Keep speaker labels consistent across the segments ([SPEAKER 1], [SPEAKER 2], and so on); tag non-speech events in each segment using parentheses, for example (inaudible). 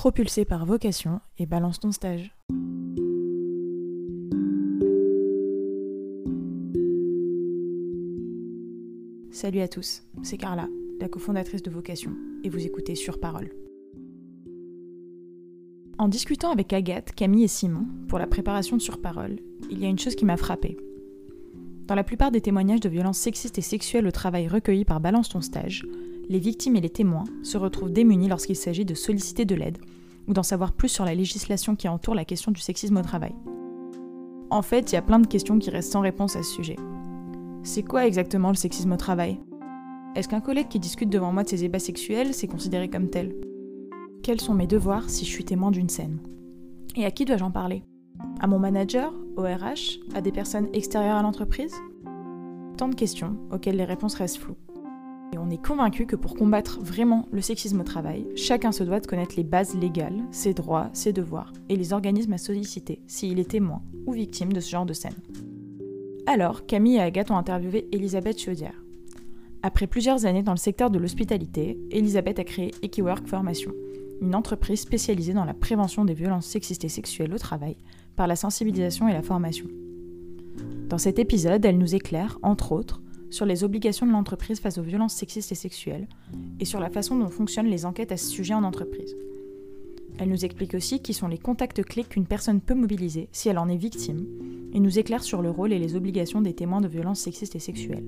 [SPEAKER 1] propulsé par vocation et balance ton stage. Salut à tous, c'est Carla, la cofondatrice de Vocation, et vous écoutez Sur Parole. En discutant avec Agathe, Camille et Simon pour la préparation de Sur Parole, il y a une chose qui m'a frappée. Dans la plupart des témoignages de violences sexistes et sexuelles au travail recueillis par Balance ton stage, les victimes et les témoins se retrouvent démunis lorsqu'il s'agit de solliciter de l'aide ou d'en savoir plus sur la législation qui entoure la question du sexisme au travail. En fait, il y a plein de questions qui restent sans réponse à ce sujet. C'est quoi exactement le sexisme au travail? Est-ce qu'un collègue qui discute devant moi de ses ébats sexuels, c'est considéré comme tel? Quels sont mes devoirs si je suis témoin d'une scène? Et à qui dois-je en parler? À mon manager Au RH À des personnes extérieures à l'entreprise? Tant de questions auxquelles les réponses restent floues. Et on est convaincu que pour combattre vraiment le sexisme au travail, chacun se doit de connaître les bases légales, ses droits, ses devoirs et les organismes à solliciter s'il est témoin ou victime de ce genre de scène. Alors, Camille et Agathe ont interviewé Elisabeth Chaudière. Après plusieurs années dans le secteur de l'hospitalité, Elisabeth a créé Equiwork Formation, une entreprise spécialisée dans la prévention des violences sexistes et sexuelles au travail par la sensibilisation et la formation. Dans cet épisode, elle nous éclaire, entre autres, sur les obligations de l'entreprise face aux violences sexistes et sexuelles, et sur la façon dont fonctionnent les enquêtes à ce sujet en entreprise. Elle nous explique aussi qui sont les contacts clés qu'une personne peut mobiliser si elle en est victime, et nous éclaire sur le rôle et les obligations des témoins de violences sexistes et sexuelles.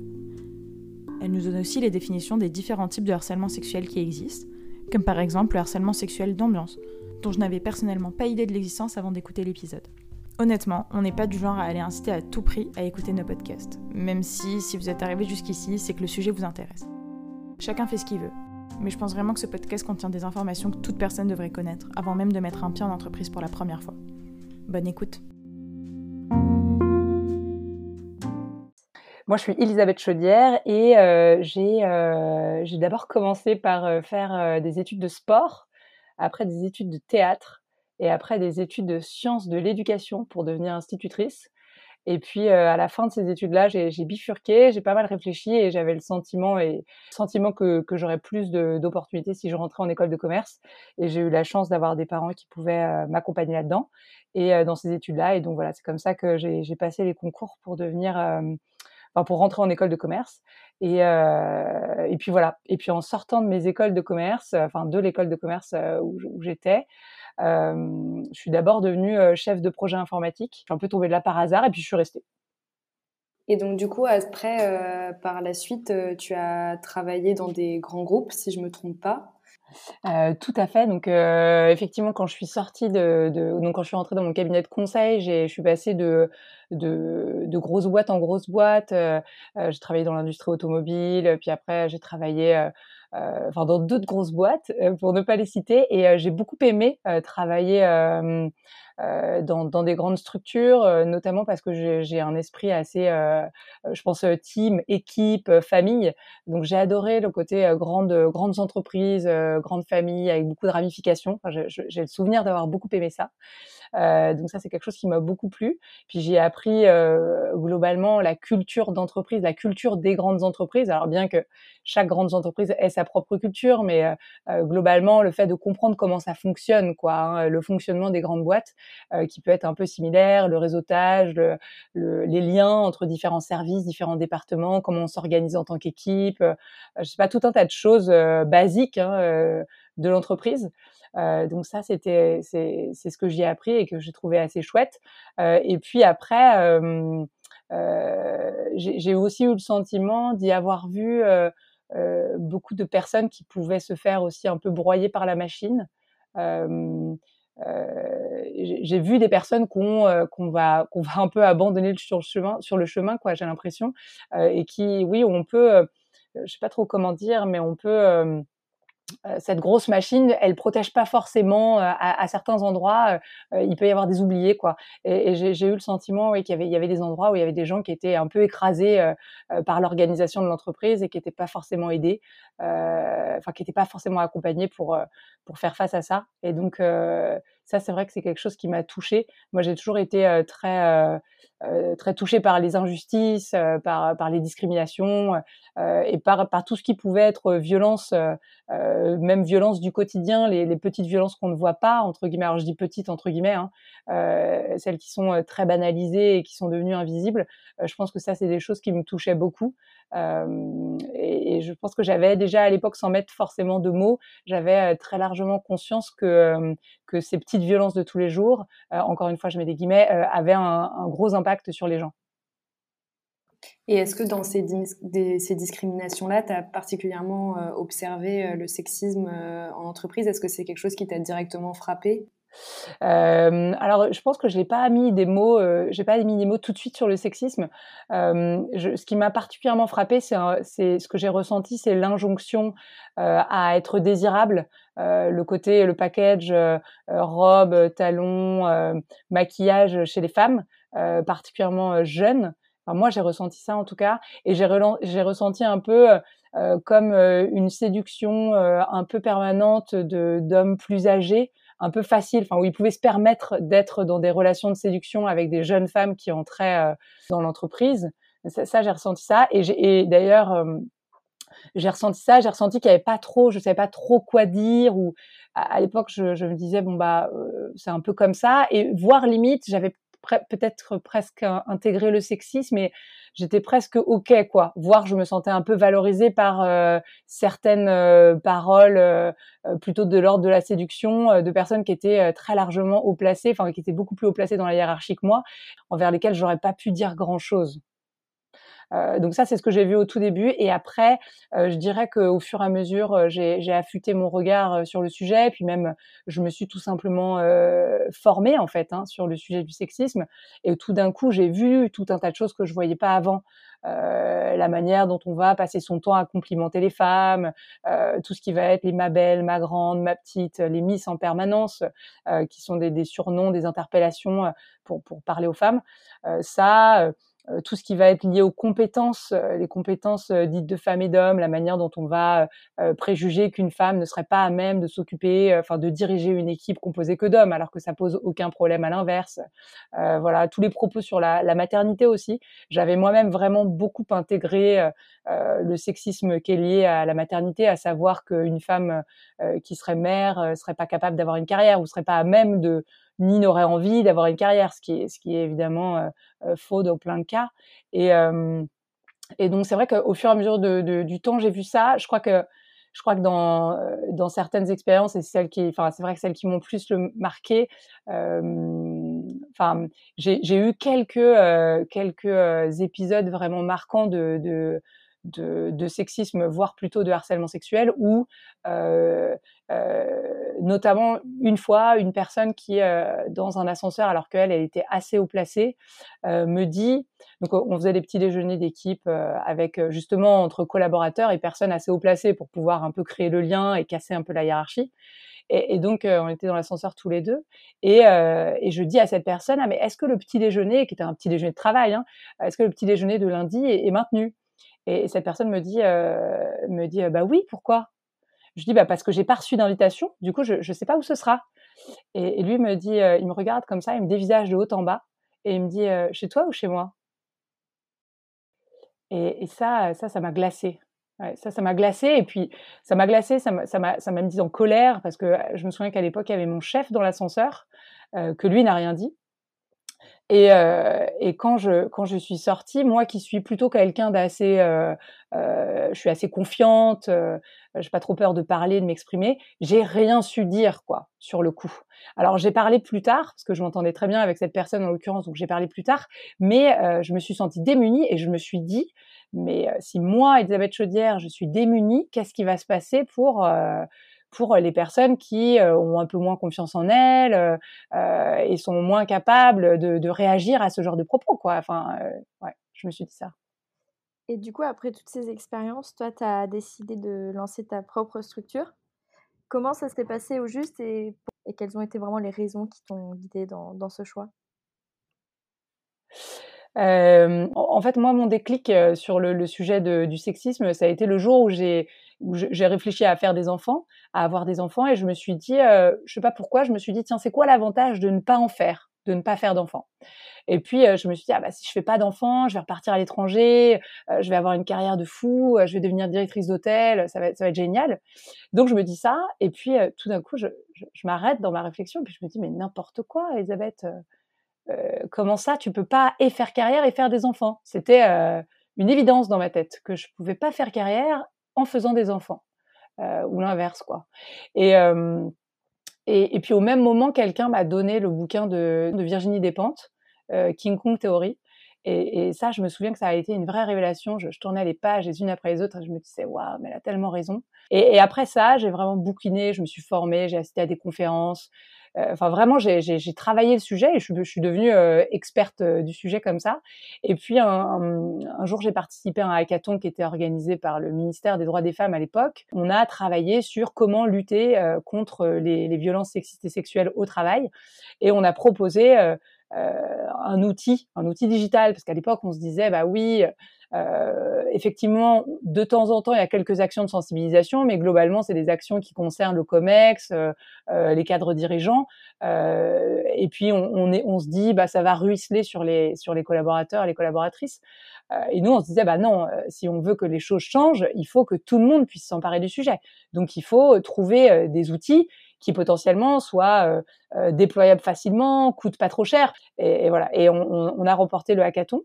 [SPEAKER 1] Elle nous donne aussi les définitions des différents types de harcèlement sexuel qui existent, comme par exemple le harcèlement sexuel d'ambiance, dont je n'avais personnellement pas idée de l'existence avant d'écouter l'épisode. Honnêtement, on n'est pas du genre à aller inciter à tout prix à écouter nos podcasts, même si, si vous êtes arrivé jusqu'ici, c'est que le sujet vous intéresse. Chacun fait ce qu'il veut, mais je pense vraiment que ce podcast contient des informations que toute personne devrait connaître avant même de mettre un pied en entreprise pour la première fois. Bonne écoute.
[SPEAKER 2] Moi, je suis Elisabeth Chaudière et euh, euh, j'ai d'abord commencé par euh, faire des études de sport, après des études de théâtre et après des études de sciences de l'éducation pour devenir institutrice. Et puis à la fin de ces études-là, j'ai bifurqué, j'ai pas mal réfléchi et j'avais le sentiment et sentiment que, que j'aurais plus d'opportunités si je rentrais en école de commerce. Et j'ai eu la chance d'avoir des parents qui pouvaient m'accompagner là-dedans et dans ces études-là. Et donc voilà, c'est comme ça que j'ai passé les concours pour devenir, pour rentrer en école de commerce. Et, et puis voilà. Et puis en sortant de mes écoles de commerce, enfin de l'école de commerce où, où j'étais, je suis d'abord devenue chef de projet informatique. Je suis un peu tombée de là par hasard et puis je suis restée.
[SPEAKER 3] Et donc du coup, après, par la suite, tu as travaillé dans des grands groupes, si je me trompe pas.
[SPEAKER 2] Euh, tout à fait. Donc, euh, effectivement, quand je suis sortie de, de, donc quand je suis rentrée dans mon cabinet de conseil, j'ai, je suis passée de, de, de grosses boîtes en grosses boîtes. Euh, j'ai travaillé dans l'industrie automobile, puis après j'ai travaillé euh, enfin dans d'autres grosses boîtes, euh, pour ne pas les citer. Et euh, j'ai beaucoup aimé travailler dans, dans, des grandes structures, notamment parce que j'ai un esprit assez, je pense, team, équipe, famille. Donc j'ai adoré le côté grande, grandes entreprises, grandes familles avec beaucoup de ramifications. Enfin, j'ai le souvenir d'avoir beaucoup aimé ça. Euh, donc ça, c'est quelque chose qui m'a beaucoup plu. Puis j'ai appris euh, globalement la culture d'entreprise, la culture des grandes entreprises. Alors bien que chaque grande entreprise ait sa propre culture, mais euh, globalement, le fait de comprendre comment ça fonctionne, quoi, hein, le fonctionnement des grandes boîtes, qui peut être un peu similaire, le réseautage, le, le, les liens entre différents services, différents départements, comment on s'organise en tant qu'équipe, je sais pas, tout un tas de choses basiques hein, de l'entreprise. Euh, donc ça, c'était c'est ce que j'ai appris et que j'ai trouvé assez chouette. Euh, et puis après, euh, j'ai aussi eu le sentiment d'y avoir vu beaucoup de personnes qui pouvaient se faire aussi un peu broyer par la machine. Euh, j'ai vu des personnes qu'on qu'on va qu'on va un peu abandonner sur le chemin sur le chemin quoi j'ai l'impression euh, et qui oui on peut je sais pas trop comment dire mais on peut euh, cette grosse machine, elle protège pas forcément euh, à, certains endroits. Euh, il peut y avoir des oubliés, quoi. Et, j'ai eu le sentiment, oui, qu'il y avait, il y avait des endroits où il y avait des gens qui étaient un peu écrasés par l'organisation de l'entreprise et qui n'étaient pas forcément aidés, enfin qui n'étaient pas forcément accompagnés pour pour faire face à ça. Et donc, ça, c'est vrai que c'est quelque chose qui m'a touchée. Moi, j'ai toujours été très très touchée par les injustices, par, les discriminations et par, tout ce qui pouvait être violence, même violence du quotidien, les, petites violences qu'on ne voit pas entre guillemets. Alors je dis petites entre guillemets, hein, celles qui sont très banalisées et qui sont devenues invisibles. je pense que ça, c'est des choses qui me touchaient beaucoup. Je pense que j'avais déjà à l'époque, sans mettre forcément de mots, j'avais très largement conscience que que ces petites violences de tous les jours, encore une fois, je mets des guillemets, avaient un, gros impact sur les gens.
[SPEAKER 3] Et est-ce que dans ces, discriminations-là, tu as particulièrement euh, observé euh, le sexisme euh, en entreprise? Est-ce que c'est quelque chose qui t'a directement frappé?
[SPEAKER 2] Alors, je pense que je n'ai pas mis des mots, j'ai pas mis des mots tout de suite sur le sexisme. ce qui m'a particulièrement frappé, c'est ce que j'ai ressenti, c'est l'injonction à être désirable, le côté, le package robe, talons, maquillage chez les femmes. Euh, particulièrement euh, jeune. Enfin, moi, j'ai ressenti ça en tout cas, et j'ai, ressenti un peu euh, comme une séduction un peu permanente d'hommes plus âgés, un peu facile, enfin où ils pouvaient se permettre d'être dans des relations de séduction avec des jeunes femmes qui entraient dans l'entreprise. Ça, j'ai ressenti ça, et, d'ailleurs j'ai ressenti ça, j'ai ressenti qu'il n'y avait pas trop, je savais pas trop quoi dire ou à, l'époque je, me disais bon bah c'est un peu comme ça. Et voire limite j'avais peut-être presque intégrer le sexisme mais j'étais presque ok quoi. Voire je me sentais un peu valorisée par euh, certaines euh, paroles euh, plutôt de l'ordre de la séduction de personnes qui étaient très largement haut placées enfin qui étaient beaucoup plus haut placées dans la hiérarchie que moi envers lesquelles j'aurais pas pu dire grand chose euh, donc ça, c'est ce que j'ai vu au tout début. Et après, euh, je dirais qu'au fur et à mesure, euh, j'ai affûté mon regard sur le sujet. Puis même, je me suis tout simplement formée en fait hein, sur le sujet du sexisme. Et tout d'un coup, j'ai vu tout un tas de choses que je voyais pas avant. La manière dont on va passer son temps à complimenter les femmes, tout ce qui va être les ma belle, ma grande, ma petite, les miss en permanence, qui sont des, surnoms, des interpellations pour, pour parler aux femmes. ça, tout ce qui va être lié aux compétences, euh, les compétences euh, dites de femmes et d'hommes, la manière dont on va préjuger qu'une femme ne serait pas à même de s'occuper, enfin de diriger une équipe composée que d'hommes, alors que ça pose aucun problème à l'inverse. voilà, tous les propos sur la, la maternité aussi. J'avais moi-même vraiment beaucoup intégré le sexisme qui est lié à la maternité, à savoir qu'une femme qui serait mère serait pas capable d'avoir une carrière ou serait pas à même de ni n'aurait envie d'avoir une carrière, ce qui est, ce qui est évidemment euh, euh, faux dans plein de cas. Et, euh, et donc c'est vrai qu'au fur et à mesure du temps, j'ai vu ça. Je crois que je crois que dans, dans certaines expériences, et celles qui, enfin, c'est vrai que celles qui m'ont plus le marqué, enfin, j'ai eu quelques, quelques épisodes vraiment marquants de, de, de, sexisme, voire plutôt de harcèlement sexuel, où euh, euh, notamment une fois, une personne qui, euh, dans un ascenseur, alors qu'elle, elle était assez haut placée, euh, me dit, donc on faisait des petits déjeuners d'équipe euh, avec justement entre collaborateurs et personnes assez haut placées pour pouvoir un peu créer le lien et casser un peu la hiérarchie. Et, et donc, on était dans l'ascenseur tous les deux. Et, et, je dis à cette personne, ah, mais est-ce que le petit déjeuner, qui était un petit déjeuner de travail, hein, est-ce que le petit déjeuner de lundi est maintenu? Et cette personne me dit, euh, me dit, bah oui, pourquoi? Je dis, bah parce que j'ai pas reçu d'invitation. Du coup, je ne sais pas où ce sera. Et, lui me dit, il me regarde comme ça, il me dévisage de haut en bas, et il me dit, chez toi ou chez moi? Et, ça, ça, ça m'a glacé. ça, ça m'a glacé. Et puis, ça m'a glacé, ça m'a mis en colère parce que je me souviens qu'à l'époque, il y avait mon chef dans l'ascenseur, que lui n'a rien dit. Et, euh, et, quand je quand je suis sortie, moi qui suis plutôt quelqu'un d'assez, euh, euh, je suis assez confiante, j'ai pas trop peur de parler, de m'exprimer, j'ai rien su dire quoi sur le coup. Alors j'ai parlé plus tard parce que je m'entendais très bien avec cette personne en l'occurrence, donc j'ai parlé plus tard, mais je me suis sentie démunie et je me suis dit, mais si moi, Elisabeth Chaudière, je suis démunie, qu'est-ce qui va se passer pour pour les personnes qui euh, ont un peu moins confiance en elles euh, euh, et sont moins capables de, réagir à ce genre de propos. Enfin, ouais, je me suis dit ça.
[SPEAKER 4] Et du coup, après toutes ces expériences, toi, tu as décidé de lancer ta propre structure. Comment ça s'est passé au juste et, quelles ont été vraiment les raisons qui t'ont guidé dans, dans, ce choix?
[SPEAKER 2] Euh, en fait, moi, mon déclic sur le, le sujet de, du sexisme, ça a été le jour où j'ai j'ai réfléchi à faire des enfants, à avoir des enfants, et je me suis dit, euh, je sais pas pourquoi, je me suis dit, tiens, c'est quoi l'avantage de ne pas en faire, de ne pas faire d'enfants? Et puis, je me suis dit, ah bah si je fais pas d'enfants, je vais repartir à l'étranger, je vais avoir une carrière de fou, je vais devenir directrice d'hôtel, ça va, ça va être génial. Donc je me dis ça, et puis tout d'un coup, je, je, je m'arrête dans ma réflexion, et puis je me dis, mais n'importe quoi, Elisabeth. Euh, comment ça, tu peux pas et faire carrière et faire des enfants? C'était euh, une évidence dans ma tête que je pouvais pas faire carrière en faisant des enfants euh, ou l'inverse quoi. Et, et, puis au même moment, quelqu'un m'a donné le bouquin de, Virginie Despentes, King Kong Theory. Et, et, ça, je me souviens que ça a été une vraie révélation. Je, tournais les pages les unes après les autres et je me disais, waouh, mais elle a tellement raison. Et, et après ça, j'ai vraiment bouquiné, je me suis formée, j'ai assisté à des conférences, euh, enfin, vraiment, j'ai travaillé le sujet et je, suis devenue euh, experte euh, du sujet comme ça. Et puis, un, un, jour, j'ai participé à un hackathon qui était organisé par le ministère des droits des femmes à l'époque. On a travaillé sur comment lutter contre les, les, violences sexistes et sexuelles au travail. Et on a proposé un outil, un outil digital, parce qu'à l'époque, on se disait, bah oui, euh, effectivement, de temps en temps, il y a quelques actions de sensibilisation, mais globalement, c'est des actions qui concernent le COMEX, euh, euh les cadres dirigeants. Euh, et puis, on, on, est, on se dit, bah, ça va ruisseler sur les, sur les collaborateurs, les collaboratrices. Euh, et nous, on se disait, bah non, si on veut que les choses changent, il faut que tout le monde puisse s'emparer du sujet. Donc, il faut trouver des outils qui potentiellement soient déployables facilement, coûtent pas trop cher. Et, voilà. Et on, on, a remporté le hackathon.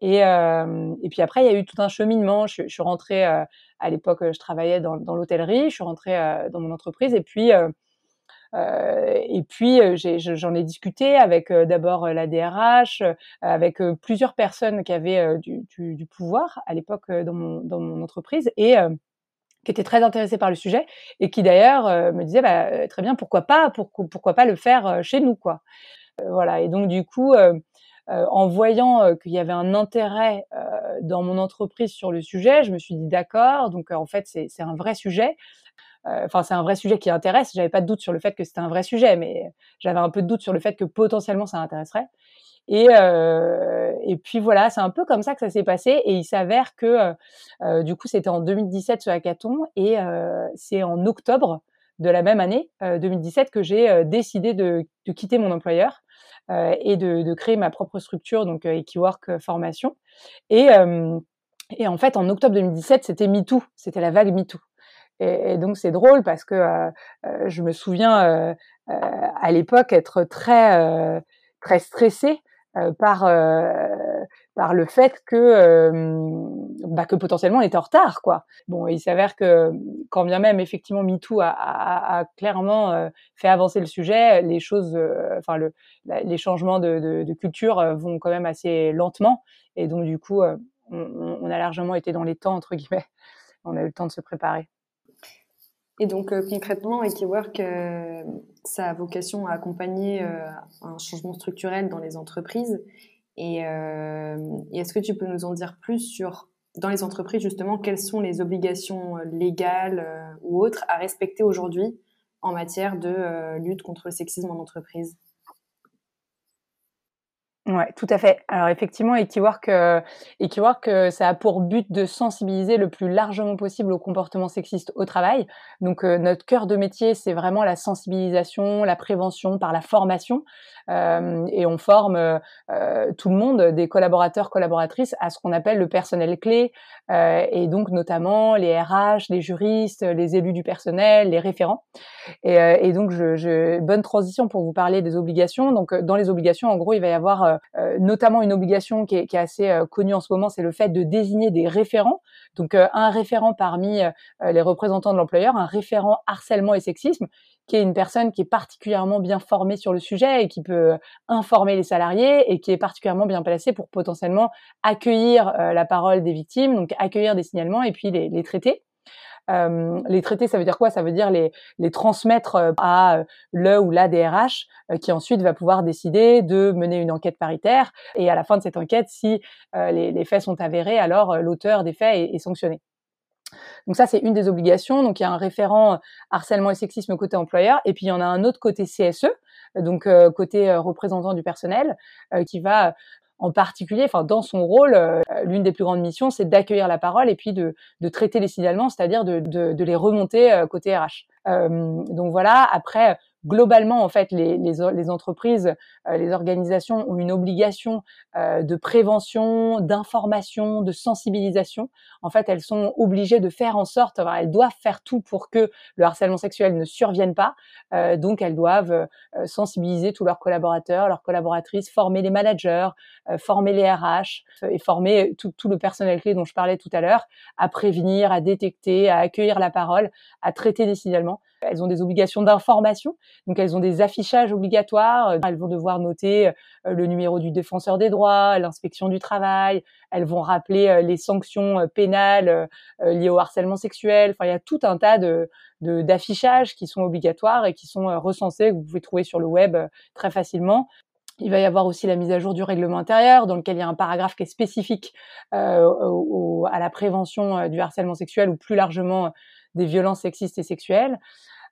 [SPEAKER 2] Et, euh, et puis après, il y a eu tout un cheminement. Je, je suis rentrée, euh, à l'époque, je travaillais dans, dans l'hôtellerie, je suis rentrée euh, dans mon entreprise. Et puis, euh, et puis j'en ai, discuté avec d'abord la DRH, avec plusieurs personnes qui avaient du, du, du, pouvoir à l'époque dans mon, dans mon entreprise et qui étaient très intéressés par le sujet et qui d'ailleurs me disaient bah, très bien pourquoi pas pour, pourquoi pas le faire chez nous quoi. Voilà. Et donc du coup euh, en voyant euh, qu'il y avait un intérêt euh, dans mon entreprise sur le sujet, je me suis dit d'accord. Donc en fait, c'est un vrai sujet. Enfin, c'est un vrai sujet qui intéresse. J'avais pas de doute sur le fait que c'était un vrai sujet, mais j'avais un peu de doute sur le fait que potentiellement ça intéresserait. Et, euh, et puis voilà, c'est un peu comme ça que ça s'est passé. Et il s'avère que euh, du coup, c'était en 2017 ce hackathon, et euh, c'est en octobre de la même année, 2017, que j'ai décidé de, quitter mon employeur euh, et de, créer ma propre structure, donc euh, Equiwork euh, Formation. Et, en fait, en octobre 2017, c'était MeToo, c'était la vague MeToo. Et, donc c'est drôle parce que euh, je me souviens euh, à l'époque être très très stressée par par le fait que bah, que potentiellement on était en retard quoi. Bon, il s'avère que quand bien même effectivement MeToo a, clairement euh, fait avancer le sujet, les choses, euh, enfin le, les changements de, culture euh, vont quand même assez lentement et donc du coup on, on, a largement été dans les temps entre guillemets. (laughs) On a eu le temps de se préparer.
[SPEAKER 3] Et donc concrètement, Equiwork, ça a vocation à accompagner un changement structurel dans les entreprises. Et, et est-ce que tu peux nous en dire plus sur dans les entreprises, justement, quelles sont les obligations euh, légales euh, ou autres à respecter aujourd'hui en matière de euh, lutte contre le sexisme en entreprise?
[SPEAKER 2] Ouais, tout à fait. Alors effectivement, Equiwork, euh, Equiwork, euh, ça a pour but de sensibiliser le plus largement possible au comportement sexiste au travail. Donc euh, notre cœur de métier, c'est vraiment la sensibilisation, la prévention par la formation, euh, et on forme euh, tout le monde, des collaborateurs, collaboratrices, à ce qu'on appelle le personnel clé, et donc notamment les RH, les juristes, les élus du personnel, les référents. Et, et donc, je, je, bonne transition pour vous parler des obligations. Donc dans les obligations, en gros, il va y avoir euh, notamment une obligation qui est, qui est assez euh, connue en ce moment, c'est le fait de désigner des référents. Donc euh, un référent parmi les représentants de l'employeur, un référent harcèlement et sexisme, qui est une personne qui est particulièrement bien formée sur le sujet et qui peut informer les salariés et qui est particulièrement bien placée pour potentiellement accueillir la parole des victimes, donc accueillir des signalements et puis les traiter. Euh, les traiter, ça veut dire quoi? Ça veut dire les, les transmettre euh, à euh, le ou la DRH qui ensuite va pouvoir décider de mener une enquête paritaire. Et à la fin de cette enquête, si les, faits sont avérés, alors l'auteur des faits est sanctionné. Donc ça, c'est une des obligations. Donc il y a un référent harcèlement et sexisme côté employeur, et puis il y en a un autre côté CSE, donc côté représentant du personnel, qui va en particulier, enfin dans son rôle, l'une des plus grandes missions, c'est d'accueillir la parole et puis de, de traiter les signalements, c'est-à-dire de, de, de, les remonter côté RH. donc voilà. Après, globalement, en fait, les, les, les entreprises, euh, les organisations ont une obligation euh, de prévention, d'information, de sensibilisation. En fait, elles sont obligées de faire en sorte, elles doivent faire tout pour que le harcèlement sexuel ne survienne pas. Euh, donc, elles doivent sensibiliser tous leurs collaborateurs, leurs collaboratrices, former les managers, former les RH et former tout, tout le personnel clé dont je parlais tout à l'heure à prévenir, à détecter, à accueillir la parole, à traiter des signalements. Elles ont des obligations d'information, donc elles ont des affichages obligatoires. Elles vont devoir noter euh, le numéro du défenseur des droits, l'inspection du travail. Elles vont rappeler euh, les sanctions euh, pénales liées au harcèlement sexuel. Enfin, il y a tout un tas de d'affichages qui sont obligatoires et qui sont recensés que vous pouvez trouver sur le web très facilement. Il va y avoir aussi la mise à jour du règlement intérieur, dans lequel il y a un paragraphe qui est spécifique euh, à la prévention du harcèlement sexuel ou plus largement des violences sexistes et sexuelles.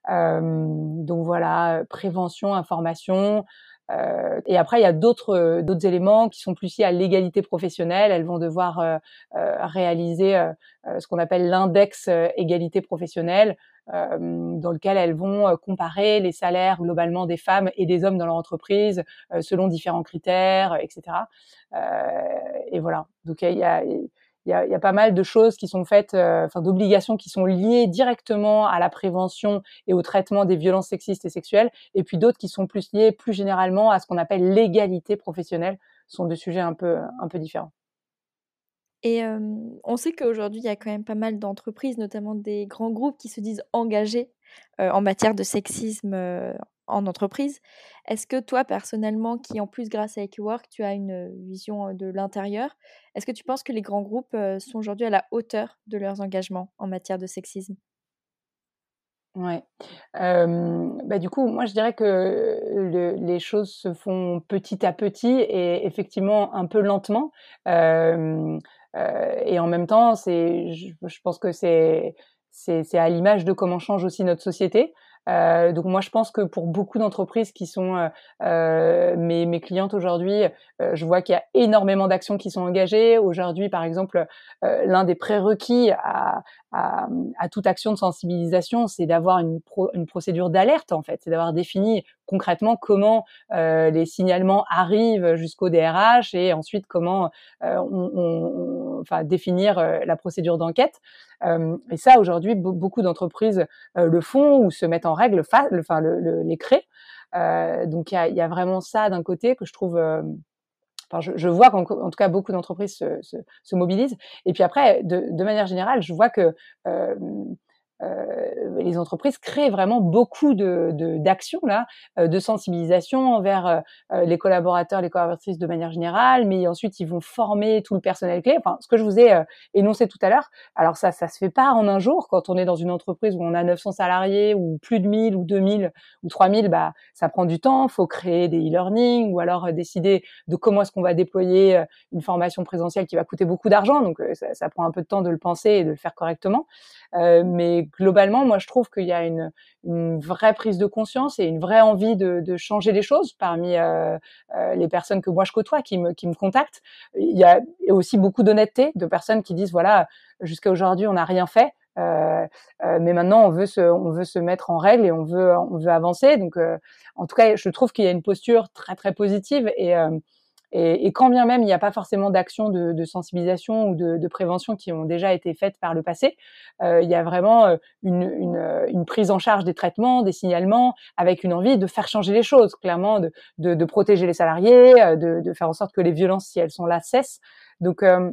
[SPEAKER 2] Donc voilà, prévention, information. Euh, et après, il y a d'autres d'autres éléments qui sont plus liés à l'égalité professionnelle. Elles vont devoir euh, réaliser ce qu'on appelle l'index égalité professionnelle, dans lequel elles vont comparer les salaires globalement des femmes et des hommes dans leur entreprise selon différents critères, etc. et voilà. Donc il y a, il y a, pas mal de choses qui sont faites, euh, enfin d'obligations qui sont liées directement à la prévention et au traitement des violences sexistes et sexuelles, et puis d'autres qui sont plus liées plus généralement à ce qu'on appelle l'égalité professionnelle. Sont deux sujets un peu un peu différents.
[SPEAKER 4] Et euh, on sait qu'aujourd'hui, il y a quand même pas mal d'entreprises, notamment des grands groupes, qui se disent engagés euh, en matière de sexisme en entreprise. Est-ce que toi, personnellement, qui en plus grâce à Equiwork, tu as une vision de l'intérieur, est-ce que tu penses que les grands groupes sont aujourd'hui à la hauteur de leurs engagements en matière de sexisme?
[SPEAKER 2] Ouais. bah, du coup, moi, je dirais que les choses se font petit à petit et effectivement un peu lentement. Et en même temps, c'est, je, je pense que c'est, c'est à l'image de comment change aussi notre société. Euh, donc moi, je pense que pour beaucoup d'entreprises qui sont euh, euh mes, mes, clientes aujourd'hui, euh, je vois qu'il y a énormément d'actions qui sont engagées. Aujourd'hui, par exemple, euh, l'un des prérequis à, à, à, toute action de sensibilisation, c'est d'avoir une, pro, une, procédure d'alerte, en fait. C'est d'avoir défini concrètement comment les signalements arrivent jusqu'au DRH et ensuite comment on, on, enfin, définir la procédure d'enquête. et ça, aujourd'hui, beaucoup d'entreprises le font ou se mettent en règle, enfin, le, le, les créent. Euh, donc il y a, y a, vraiment ça d'un côté que je trouve euh, Enfin, je, je, vois qu'en tout cas beaucoup d'entreprises se, se, se, mobilisent. Et puis après, de, de, manière générale, je vois que euh, euh, les entreprises créent vraiment beaucoup de d'actions là, euh, de sensibilisation envers euh, euh, les collaborateurs, les collaboratrices de manière générale, mais ensuite ils vont former tout le personnel clé. Enfin, ce que je vous ai énoncé tout à l'heure. Alors ça, ça se fait pas en un jour. Quand on est dans une entreprise où on a 900 salariés ou plus de 1000 ou 2000 ou 3000, bah ça prend du temps. Faut créer des e-learning ou alors décider de comment est-ce qu'on va déployer une formation présentielle qui va coûter beaucoup d'argent. Donc ça, ça, prend un peu de temps de le penser et de le faire correctement. mais globalement, moi, je trouve qu'il y a une, une, vraie prise de conscience et une vraie envie de, de changer les choses parmi euh, euh, les personnes que moi je côtoie, qui me, qui me contactent. Il y a aussi beaucoup d'honnêteté de personnes qui disent voilà, jusqu'à aujourd'hui, on n'a rien fait. Euh, euh, mais maintenant on veut se on veut se mettre en règle et on veut on veut avancer donc euh, en tout cas je trouve qu'il y a une posture très très positive et et, et, quand bien même il n'y a pas forcément d'actions de, de, sensibilisation ou de, de, prévention qui ont déjà été faites par le passé, euh, il y a vraiment euh, une, une, euh, une, prise en charge des traitements, des signalements, avec une envie de faire changer les choses, clairement, de, de protéger les salariés, euh, de, faire en sorte que les violences, si elles sont là, cessent. Donc euh,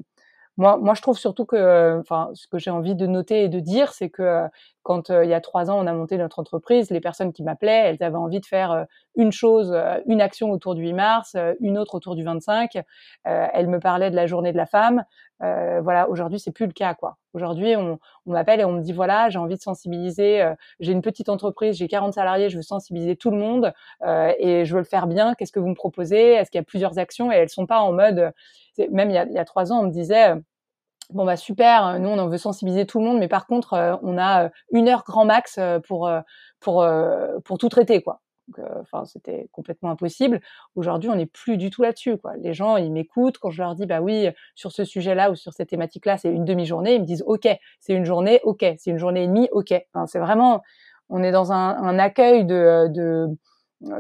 [SPEAKER 2] moi, moi, je trouve surtout que, enfin, ce que j'ai envie de noter et de dire, c'est que quand il y a trois ans, on a monté notre entreprise, les personnes qui m'appelaient, elles avaient envie de faire une chose, une action autour du 8 mars, une autre autour du 25. elles me parlaient de la journée de la femme. Euh, voilà, aujourd'hui, c'est plus le cas, quoi. Aujourd'hui, on, on m'appelle et on me dit voilà, j'ai envie de sensibiliser. j'ai une petite entreprise, j'ai 40 salariés, je veux sensibiliser tout le monde et je veux le faire bien. Qu'est-ce que vous me proposez? Est-ce qu'il y a plusieurs actions? Et elles sont pas en mode même il y a trois ans, on me disait bon bah super, nous on veut sensibiliser tout le monde, mais par contre on a une heure grand max pour pour pour tout traiter quoi. enfin, c'était complètement impossible. Aujourd'hui, on n'est plus du tout là-dessus. Quoi. Les gens, ils m'écoutent quand je leur dis, bah oui, sur ce sujet-là ou sur cette thématique-là, c'est une demi-journée. Ils me disent, ok, c'est une journée, ok, c'est une journée et demie, ok. Enfin, c'est vraiment, on est dans un, un accueil de, de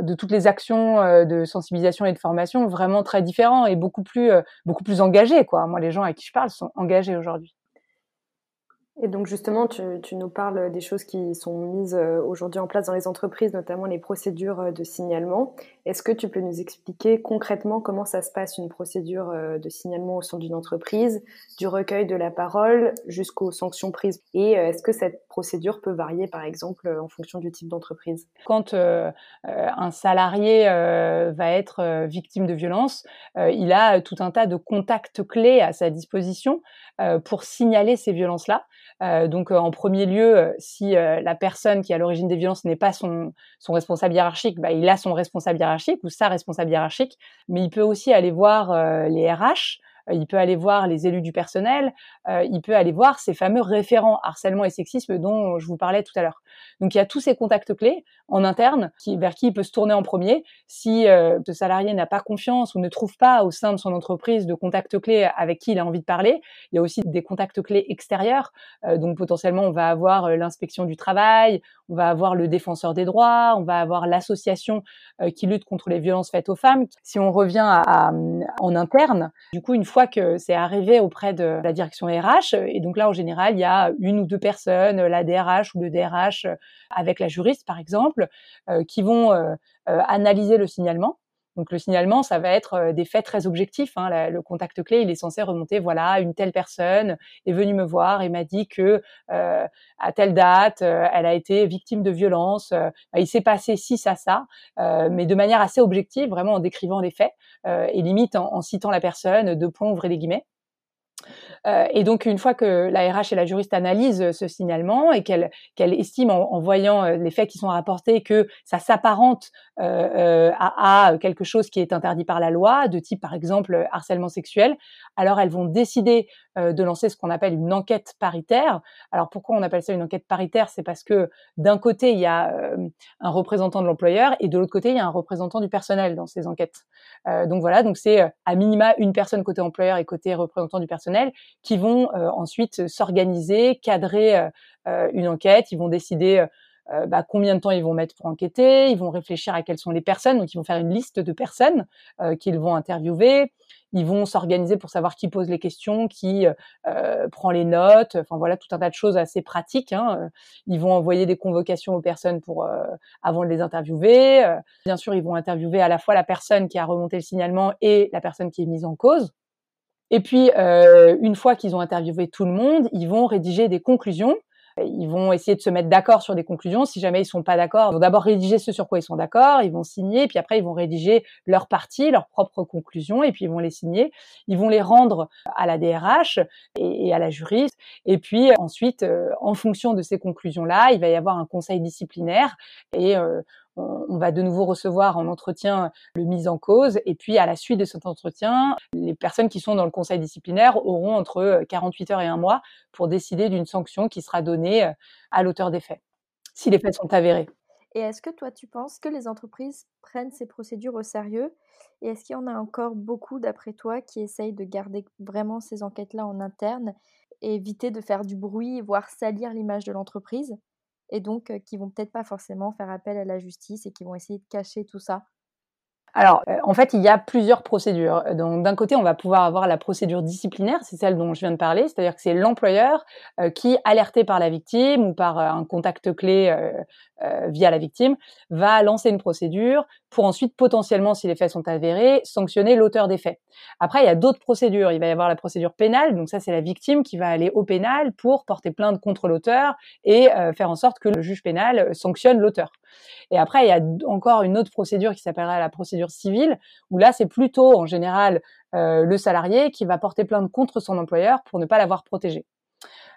[SPEAKER 2] de toutes les actions de sensibilisation et de formation vraiment très différents et beaucoup plus beaucoup plus engagés quoi. Moi les gens à qui je parle sont engagés aujourd'hui.
[SPEAKER 3] Et donc justement, tu, tu, nous parles des choses qui sont mises euh, aujourd'hui en place dans les entreprises, notamment les procédures euh, de signalement. Est-ce que tu peux nous expliquer concrètement comment ça se passe une procédure euh, de signalement au sein d'une entreprise, du recueil de la parole jusqu'aux sanctions prises? Et est-ce que cette procédure peut varier, par exemple, en fonction du type d'entreprise?
[SPEAKER 2] Quand un salarié va être victime de violence, il a tout un tas de contacts clés à sa disposition pour signaler ces violences-là. Euh, donc, euh, en premier lieu, euh, si la personne qui est à l'origine des violences n'est pas son, responsable hiérarchique, bah, il a son responsable hiérarchique ou sa responsable hiérarchique, mais il peut aussi aller voir les RH il peut aller voir les élus du personnel, euh, il peut aller voir ces fameux référents harcèlement et sexisme dont je vous parlais tout à l'heure. Donc il y a tous ces contacts clés en interne qui, vers qui il peut se tourner en premier. Si euh, ce salarié n'a pas confiance ou ne trouve pas au sein de son entreprise de contacts clés avec qui il a envie de parler, il y a aussi des contacts clés extérieurs. donc potentiellement on va avoir l'inspection du travail, on va avoir le défenseur des droits, on va avoir l'association qui lutte contre les violences faites aux femmes. Si on revient à, en interne, du coup une fois que c'est arrivé auprès de la direction RH, et donc là, en général, il y a une ou deux personnes, la DRH ou le DRH avec la juriste, par exemple, euh, qui vont euh, euh, analyser le signalement donc le signalement, ça va être euh, des faits très objectifs. Hein. le contact clé, il est censé remonter, voilà, une telle personne est venue me voir et m'a dit que euh, à telle date, euh, elle a été victime de violence. il s'est passé ci, ça, ça, mais de manière assez objective, vraiment en décrivant les faits et limite en, citant la personne, deux points, ouvrez les guillemets. Euh, et donc, une fois que la RH et la juriste analysent euh, ce signalement et qu'elle qu'elle estime en, voyant euh, les faits qui sont rapportés que ça s'apparente à, quelque chose qui est interdit par la loi, de type par exemple harcèlement sexuel, alors elles vont décider de lancer ce qu'on appelle une enquête paritaire. Alors pourquoi on appelle ça une enquête paritaire? C'est parce que d'un côté il y a un représentant de l'employeur et de l'autre côté il y a un représentant du personnel dans ces enquêtes. donc voilà, donc c'est à minima une personne côté employeur et côté représentant du personnel qui vont euh, ensuite s'organiser, cadrer euh, euh, une enquête, ils vont décider bah, combien de temps ils vont mettre pour enquêter, ils vont réfléchir à quelles sont les personnes, donc ils vont faire une liste de personnes qu'ils vont interviewer, ils vont s'organiser pour savoir qui pose les questions, qui prend les notes, enfin voilà tout un tas de choses assez pratiques. Hein. Ils vont envoyer des convocations aux personnes pour avant de les interviewer. Bien sûr, ils vont interviewer à la fois la personne qui a remonté le signalement et la personne qui est mise en cause. Et puis, euh, une fois qu'ils ont interviewé tout le monde, ils vont rédiger des conclusions. Ils vont essayer de se mettre d'accord sur des conclusions. Si jamais ils sont pas d'accord, ils vont d'abord rédiger ce sur quoi ils sont d'accord. Ils vont signer, puis après ils vont rédiger leur partie, leurs propres conclusions, et puis ils vont les signer. Ils vont les rendre à la DRH et, à la juriste. Et puis ensuite, euh, en fonction de ces conclusions-là, il va y avoir un conseil disciplinaire et euh, on va de nouveau recevoir en entretien le mise en cause et puis à la suite de cet entretien, les personnes qui sont dans le conseil disciplinaire auront entre 48 heures et un mois pour décider d'une sanction qui sera donnée à l'auteur des faits, si les faits sont avérés.
[SPEAKER 4] Et est-ce que toi, tu penses que les entreprises prennent ces procédures au sérieux? Et est-ce qu'il y en a encore beaucoup, d'après toi, qui essayent de garder vraiment ces enquêtes-là en interne et éviter de faire du bruit, voire salir l'image de l'entreprise? Et donc qui vont peut-être pas forcément faire appel à la justice et qui vont essayer de cacher tout ça?
[SPEAKER 2] Alors, en fait, il y a plusieurs procédures. Donc, d'un côté, on va pouvoir avoir la procédure disciplinaire, c'est celle dont je viens de parler, c'est-à-dire que c'est l'employeur qui, alerté par la victime ou par un contact clé via la victime, va lancer une procédure pour ensuite potentiellement, si les faits sont avérés, sanctionner l'auteur des faits. Après, il y a d'autres procédures. Il va y avoir la procédure pénale, donc ça c'est la victime qui va aller au pénal pour porter plainte contre l'auteur et euh, faire en sorte que le juge pénal euh, sanctionne l'auteur. Et après, il y a encore une autre procédure qui s'appellera la procédure civile, où là c'est plutôt en général le salarié qui va porter plainte contre son employeur pour ne pas l'avoir protégé.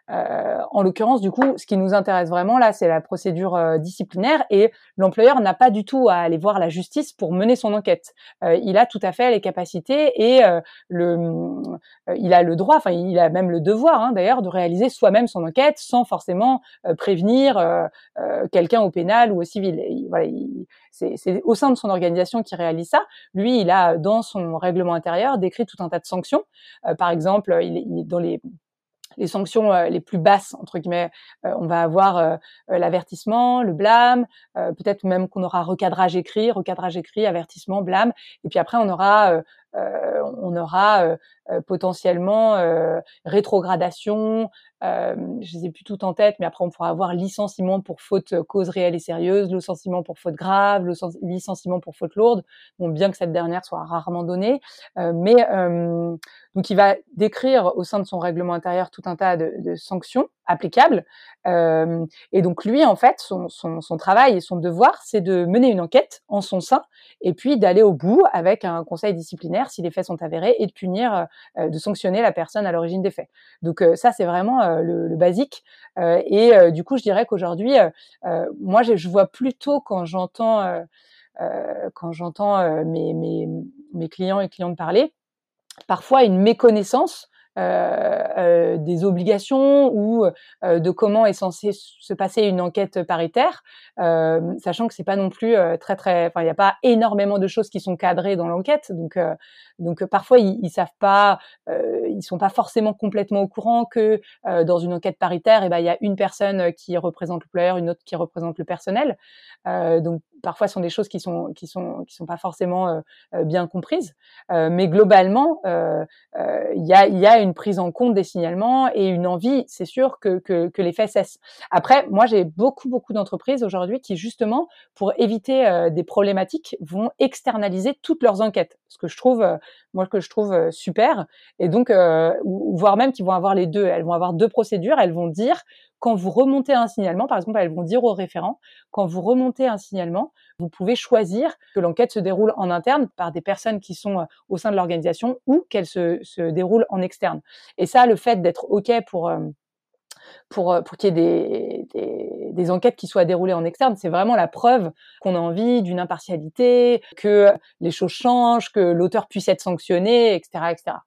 [SPEAKER 2] En l'occurrence, du coup, ce qui nous intéresse vraiment là, c'est la procédure disciplinaire et l'employeur n'a pas du tout à aller voir la justice pour mener son enquête. il a tout à fait les capacités et le, il a le droit, enfin, il a même le devoir hein, d'ailleurs de réaliser soi-même son enquête sans forcément prévenir quelqu'un au pénal ou au civil. voilà, c'est au sein de son organisation qui réalise ça. Lui, il a dans son règlement intérieur décrit tout un tas de sanctions. Euh, par exemple, il, il, dans les les sanctions euh, les plus basses entre guillemets, euh, on va avoir l'avertissement, le blâme, peut-être même qu'on aura recadrage écrit, recadrage écrit, avertissement, blâme, et puis après on aura on aura potentiellement rétrogradation, euh, je les ai plus toutes en tête, mais après on pourra avoir licenciement pour faute euh, cause réelle et sérieuse, licenciement pour faute grave, licenciement pour faute lourde. Bon, bien que cette dernière soit rarement donnée, euh, mais euh, donc il va décrire au sein de son règlement intérieur tout un tas de, sanctions applicables. Et donc lui, en fait, son travail et son devoir, c'est de mener une enquête en son sein et puis d'aller au bout avec un conseil disciplinaire si les faits sont avérés et de punir, de sanctionner la personne à l'origine des faits. Donc ça, c'est vraiment euh, le, basique. Euh, et euh, du coup, je dirais qu'aujourd'hui, moi, je, vois plutôt quand j'entends quand j'entends mes, mes, mes clients et clientes parler, parfois une méconnaissance euh, euh, des obligations ou euh, de comment est censée se passer une enquête paritaire, sachant que c'est pas non plus très très, enfin il n'y a pas énormément de choses qui sont cadrées dans l'enquête, donc donc parfois ils, ils savent pas, ils sont pas forcément complètement au courant que dans une enquête paritaire, et eh ben il y a une personne qui représente l'employeur, une autre qui représente le personnel, donc parfois sont des choses qui sont qui sont qui sont pas forcément bien comprises, mais globalement il y a il y a une prise en compte des signalements et une envie, c'est sûr, que, que, que, les faits cessent. Après, moi, j'ai beaucoup, beaucoup d'entreprises aujourd'hui qui, justement, pour éviter euh, des problématiques, vont externaliser toutes leurs enquêtes, ce que je trouve, euh, moi, que je trouve euh, super. Et donc, voire même qu'ils vont avoir les deux. Elles vont avoir deux procédures. Elles vont dire quand vous remontez un signalement, par exemple, elles vont dire au référent, quand vous remontez un signalement, vous pouvez choisir que l'enquête se déroule en interne par des personnes qui sont euh, au sein de l'organisation ou qu'elle se, déroule en externe. Et ça, le fait d'être OK pour euh, euh, pour qu'il y ait des, enquêtes qui soient déroulées en externe, c'est vraiment la preuve qu'on a envie d'une impartialité, que les choses changent, que l'auteur puisse être sanctionné, etc., etc.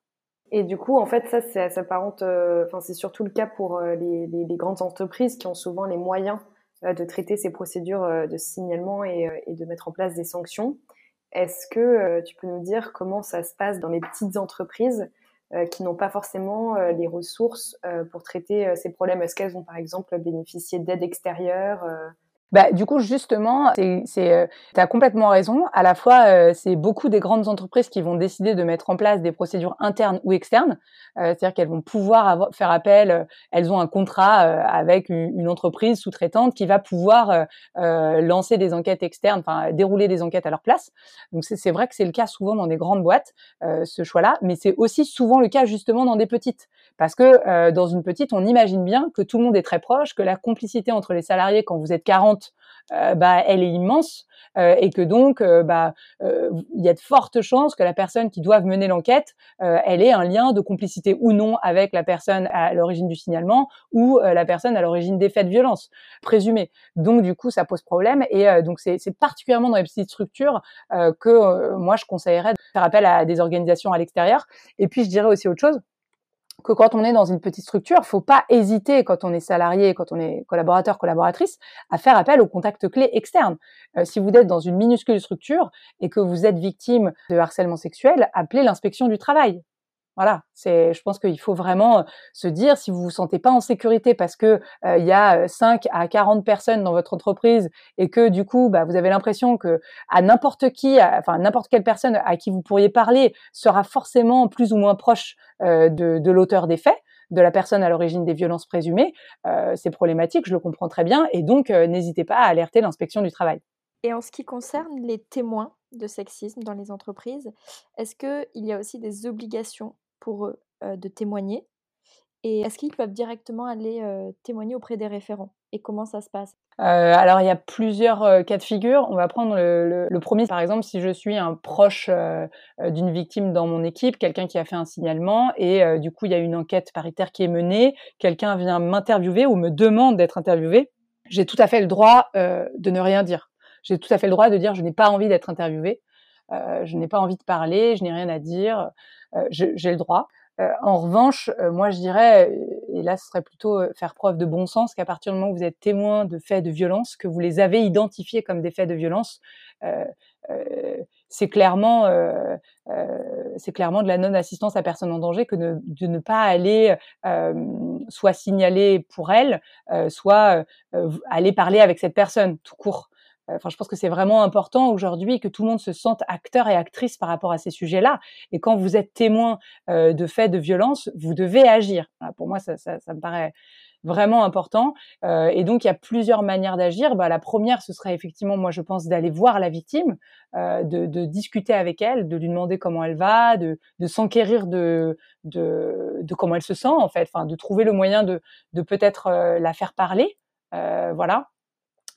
[SPEAKER 3] Et du coup, en fait, ça, ça s'apparente, euh, enfin, c'est surtout le cas pour euh, les, les, les, grandes entreprises qui ont souvent les moyens euh, de traiter ces procédures de signalement et, et, de mettre en place des sanctions. Est-ce que tu peux nous dire comment ça se passe dans les petites entreprises qui n'ont pas forcément les ressources pour traiter ces problèmes? Est-ce qu'elles vont, par exemple, bénéficier d'aide extérieure
[SPEAKER 2] bah, du coup, justement, c'est, euh, tu as complètement raison. À la fois, euh, c'est beaucoup des grandes entreprises qui vont décider de mettre en place des procédures internes ou externes. Euh, c'est-à-dire qu'elles vont pouvoir faire appel, elles ont un contrat avec une, entreprise sous-traitante qui va pouvoir lancer des enquêtes externes, enfin dérouler des enquêtes à leur place. Donc c'est, vrai que c'est le cas souvent dans des grandes boîtes, ce choix-là, mais c'est aussi souvent le cas justement dans des petites. Parce que dans une petite, on imagine bien que tout le monde est très proche, que la complicité entre les salariés quand vous êtes 40 euh, bah, elle est immense euh, et que donc euh, bah, il y a de fortes chances que la personne qui doit mener l'enquête, elle ait un lien de complicité ou non avec la personne à l'origine du signalement ou la personne à l'origine des faits de violence présumés. Donc du coup, ça pose problème et donc c'est particulièrement dans les petites structures que moi je conseillerais de faire appel à des organisations à l'extérieur. Et puis je dirais aussi autre chose que quand on est dans une petite structure, faut pas hésiter quand on est salarié, quand on est collaborateur, collaboratrice, à faire appel aux contacts clés externes. Euh, si vous êtes dans une minuscule structure et que vous êtes victime de harcèlement sexuel, appelez l'inspection du travail. Voilà, c'est, je pense qu'il faut vraiment euh, se dire si vous vous sentez pas en sécurité parce que euh, il y a 5 à 40 personnes dans votre entreprise et que du coup, bah, vous avez l'impression que à n'importe qui, enfin n'importe quelle personne à qui vous pourriez parler sera forcément plus ou moins proche euh, de, de l'auteur des faits de la personne à l'origine des violences présumées, c'est problématique, je le comprends très bien, et donc n'hésitez pas à alerter l'inspection du travail.
[SPEAKER 4] Et en ce qui concerne les témoins de sexisme dans les entreprises, est-ce qu'il y a aussi des obligations pour eux de témoigner. Et est-ce qu'ils peuvent directement aller témoigner auprès des référents? Et comment ça se passe?
[SPEAKER 2] Euh, alors, il y a plusieurs cas de figure. On va prendre le, le, premier, par exemple, si je suis un proche d'une victime dans mon équipe, quelqu'un qui a fait un signalement, et du coup, il y a une enquête paritaire qui est menée, quelqu'un vient m'interviewer ou me demande d'être interviewé, j'ai tout à fait le droit de ne rien dire. J'ai tout à fait le droit de dire je n'ai pas envie d'être interviewé, je n'ai pas envie de parler, je n'ai rien à dire, j'ai le droit. Euh, en revanche, euh, moi je dirais, et là ce serait plutôt euh, faire preuve de bon sens, qu'à partir du moment où vous êtes témoin de faits de violence, que vous les avez identifiés comme des faits de violence, c'est clairement, c'est clairement de la non-assistance à personne en danger que de ne pas aller soit signaler pour elle, soit aller parler avec cette personne tout court. Euh, enfin, je pense que c'est vraiment important aujourd'hui que tout le monde se sente acteur et actrice par rapport à ces sujets-là. Et quand vous êtes témoin euh, de faits de violence, vous devez agir. pour moi, ça, me paraît vraiment important. Euh, et donc, il y a plusieurs manières d'agir. Bah, la première, ce serait effectivement, moi, je pense, d'aller voir la victime, de, discuter avec elle, de lui demander comment elle va, de, s'enquérir de, comment elle se sent, en fait, enfin, de trouver le moyen de, peut-être la faire parler. Voilà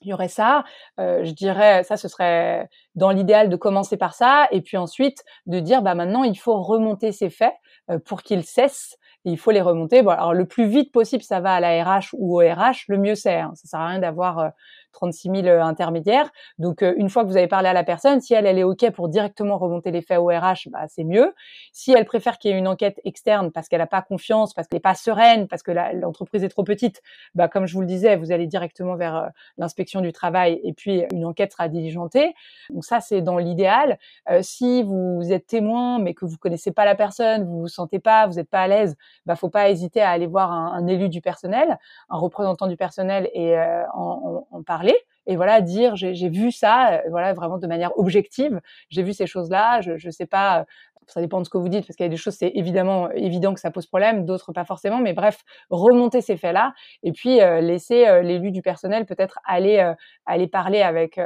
[SPEAKER 2] il y aurait ça. Euh, je dirais, ça, ce serait dans l'idéal de commencer par ça, et puis ensuite de dire, bah maintenant, il faut remonter ces faits euh, pour qu'ils cessent. Il faut les remonter. Bon, alors le plus vite possible, ça va à la RH ou au RH, le mieux c'est. Hein. Ça sert à rien d'avoir euh, 36 000 euh, intermédiaires. Donc, euh, une fois que vous avez parlé à la personne, si elle, elle est OK pour directement remonter les faits au RH, bah, c'est mieux. Si elle préfère qu'il y ait une enquête externe parce qu'elle n'a pas confiance, parce qu'elle n'est pas sereine, parce que l'entreprise est trop petite, bah, comme je vous le disais, vous allez directement vers euh, l'inspection du travail et puis une enquête sera diligentée. Donc ça, c'est dans l'idéal. si vous êtes témoin, mais que vous connaissez pas la personne, vous vous sentez pas, vous n'êtes pas à l'aise, bah, faut pas hésiter à aller voir un, élu du personnel, un représentant du personnel et en parler et voilà dire j'ai vu ça, euh, voilà vraiment de manière objective, j'ai vu ces choses-là, je je sais pas, euh, ça dépend de ce que vous dites parce qu'il y a des choses c'est évidemment évident que ça pose problème, d'autres pas forcément, mais bref remonter ces faits-là et puis euh, laisser l'élu du personnel peut-être aller aller parler avec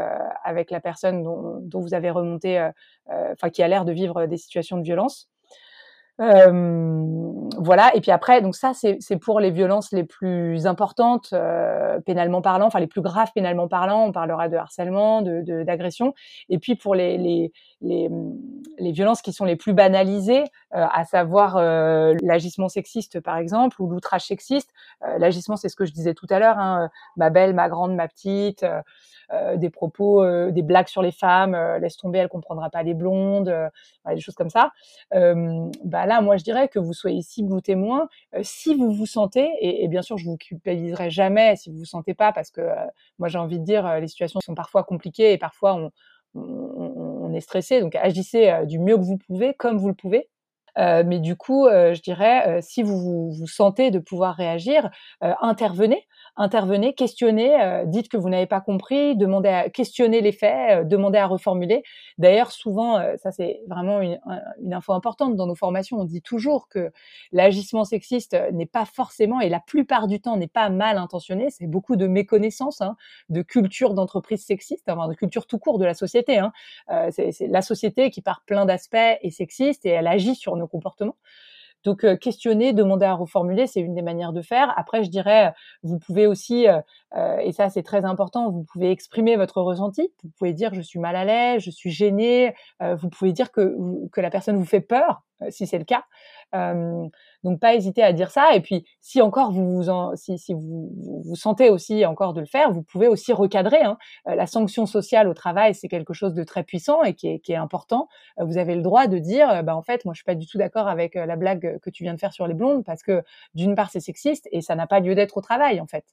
[SPEAKER 2] avec la personne dont, dont vous avez remonté, enfin qui a l'air de vivre des situations de violence. Euh, voilà. Et puis après, donc ça, c'est pour les violences les plus importantes, euh, pénalement parlant, enfin les plus graves pénalement parlant. On parlera de harcèlement, de d'agression. Et puis pour les, les, les, les, violences qui sont les plus banalisées, euh, à savoir euh, l'agissement sexiste par exemple ou l'outrage sexiste. Euh, l'agissement, c'est ce que je disais tout à l'heure, hein, ma belle, ma grande, ma petite. Des propos, des blagues sur les femmes, laisse tomber, elle comprendra pas les blondes, des choses comme ça. bah là, moi, je dirais que vous soyez cible ou témoin, si vous vous sentez, et, bien sûr, je vous culpabiliserai jamais si vous vous sentez pas, parce que moi, j'ai envie de dire, les situations sont parfois compliquées et parfois on, est stressé, donc agissez du mieux que vous pouvez, comme vous le pouvez. Euh, mais du coup, euh, je dirais, euh, si vous, vous sentez de pouvoir réagir, intervenez intervenez, questionnez, euh, dites que vous n'avez pas compris, demandez à questionner les faits, euh, demandez à reformuler. D'ailleurs, souvent, euh, ça c'est vraiment une, une, info importante dans nos formations, on dit toujours que l'agissement sexiste n'est pas forcément, et la plupart du temps n'est pas mal intentionné, c'est beaucoup de méconnaissance, hein, de culture d'entreprise sexiste, enfin de culture tout court de la société. Hein. c'est la société qui par plein d'aspects est sexiste et elle agit sur nos comportements. Donc euh, questionner, demander à reformuler, c'est une des manières de faire. Après, je dirais, vous pouvez aussi, euh, euh, et ça c'est très important, vous pouvez exprimer votre ressenti. Vous pouvez dire je suis mal à l'aise, je suis gêné. vous pouvez dire que que la personne vous fait peur, si c'est le cas. Donc pas hésiter à dire ça. Et puis si encore vous vous en, si, si vous, vous, sentez aussi encore de le faire, vous pouvez aussi recadrer. Hein. Euh, la sanction sociale au travail, c'est quelque chose de très puissant et qui est, qui est important. Euh, vous avez le droit de dire, bah en fait, moi je suis pas du tout d'accord avec euh, la blague que tu viens de faire sur les blondes parce que d'une part c'est sexiste et ça n'a pas lieu d'être au travail en fait.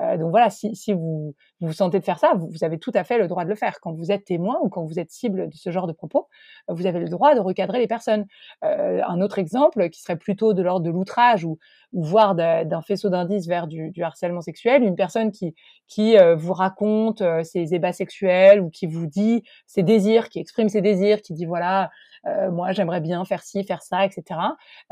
[SPEAKER 2] Euh, donc voilà, si, si vous, vous sentez de faire ça, vous, vous, avez tout à fait le droit de le faire. Quand vous êtes témoin ou quand vous êtes cible de ce genre de propos, vous avez le droit de recadrer les personnes. Euh, un autre exemple qui serait plutôt de l'ordre de l'outrage ou, ou voire d'un faisceau d'indices vers du, du, harcèlement sexuel, une personne qui, qui euh, vous raconte euh, ses ébats sexuels ou qui vous dit ses désirs, qui exprime ses désirs, qui dit voilà, euh, moi j'aimerais bien faire ci, faire ça, etc.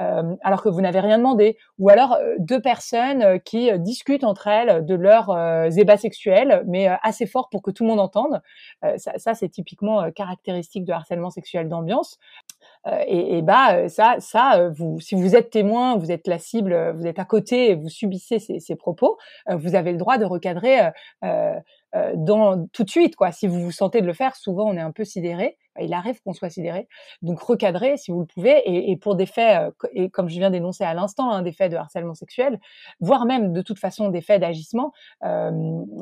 [SPEAKER 2] Euh, alors que vous n'avez rien demandé. Ou alors euh, deux personnes qui discutent entre elles de leurs ébats sexuels, mais assez fort pour que tout le monde entende. ça, ça c'est typiquement caractéristique de harcèlement sexuel d'ambiance. et, et, bah ça, ça, vous, si vous êtes témoin, vous êtes la cible, vous êtes à côté, et vous subissez ces, ces propos, vous avez le droit de recadrer dans tout de suite, quoi. Si vous vous sentez de le faire, souvent on est un peu sidéré il arrive qu'on soit sidéré. Donc recadrer si vous le pouvez, et, pour des faits, euh, et comme je viens d'énoncer à l'instant, hein, des faits de harcèlement sexuel, voire même de toute façon des faits d'agissement euh,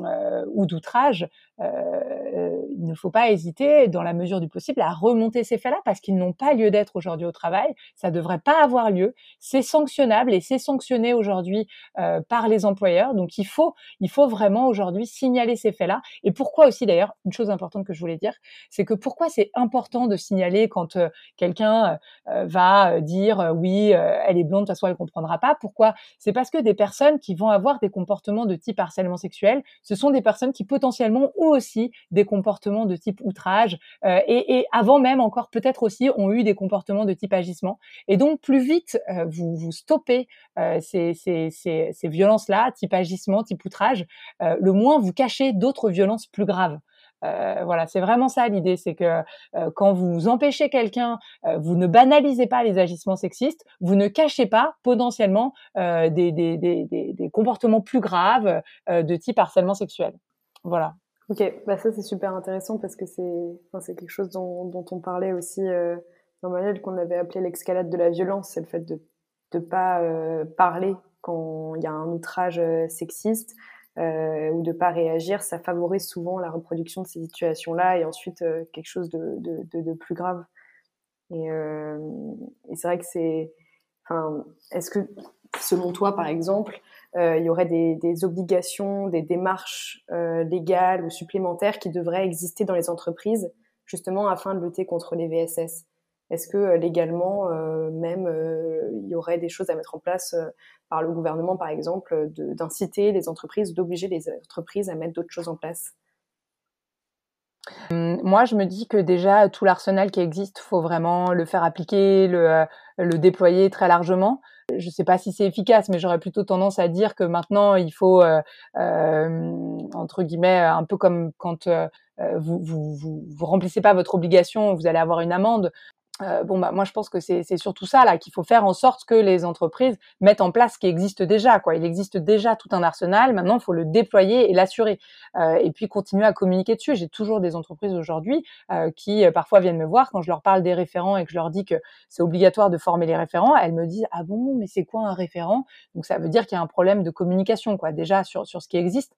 [SPEAKER 2] euh, ou d'outrage, euh, il ne faut pas hésiter, dans la mesure du possible, à remonter ces faits-là parce qu'ils n'ont pas lieu d'être aujourd'hui au travail. Ça ne devrait pas avoir lieu. C'est sanctionnable et c'est sanctionné aujourd'hui euh, par les employeurs. Donc il faut, il faut vraiment aujourd'hui signaler ces faits-là. Et pourquoi aussi d'ailleurs, une chose importante que je voulais dire, c'est que pourquoi c'est important de signaler quand euh, quelqu'un va dire oui, elle est blonde, de toute façon elle comprendra pas. Pourquoi? C'est parce que des personnes qui vont avoir des comportements de type harcèlement sexuel, ce sont des personnes qui potentiellement ont aussi des comportements de type outrage et, et, avant même encore peut-être aussi ont eu des comportements de type agissement. Et donc plus vite vous, vous stoppez ces, ces, ces, ces violences-là, type agissement, type outrage, le moins vous cachez d'autres violences plus graves. Euh, voilà, c'est vraiment ça l'idée, c'est que euh, quand vous empêchez quelqu'un, euh, vous ne banalisez pas les agissements sexistes, vous ne cachez pas potentiellement des, des, des, des, comportements plus graves de type harcèlement sexuel. Voilà.
[SPEAKER 3] Ok, bah ça c'est super intéressant parce que c'est enfin, quelque chose dont, dont, on parlait aussi dans Manuel qu'on avait appelé l'escalade de la violence, c'est le fait de ne pas parler quand il y a un outrage sexiste, euh, ou de pas réagir, ça favorise souvent la reproduction de ces situations-là et ensuite euh, quelque chose de, de, de, de, plus grave. Et, euh, et c'est vrai que c'est, enfin, est-ce que selon toi, par exemple, euh, il y aurait des, des, obligations, des démarches euh, légales ou supplémentaires qui devraient exister dans les entreprises justement afin de lutter contre les VSS est-ce que euh, légalement, euh, même, euh, il y aurait des choses à mettre en place par le gouvernement, par exemple, d'inciter les entreprises, d'obliger les entreprises à mettre d'autres choses en place?
[SPEAKER 2] Hum, moi, je me dis que déjà tout l'arsenal qui existe, faut vraiment le faire appliquer, le, le déployer très largement. Je ne sais pas si c'est efficace, mais j'aurais plutôt tendance à dire que maintenant il faut, euh, entre guillemets, un peu comme quand euh, vous, vous, vous, vous remplissez pas votre obligation, vous allez avoir une amende. Euh, bon bah moi je pense que c'est surtout ça là qu'il faut faire en sorte que les entreprises mettent en place ce qui existe déjà quoi. Il existe déjà tout un arsenal. Maintenant il faut le déployer et l'assurer euh, et puis continuer à communiquer dessus. J'ai toujours des entreprises aujourd'hui euh, qui euh, parfois viennent me voir quand je leur parle des référents et que je leur dis que c'est obligatoire de former les référents. Elles me disent ah bon mais c'est quoi un référent? Donc ça veut dire qu'il y a un problème de communication quoi déjà sur sur ce qui existe.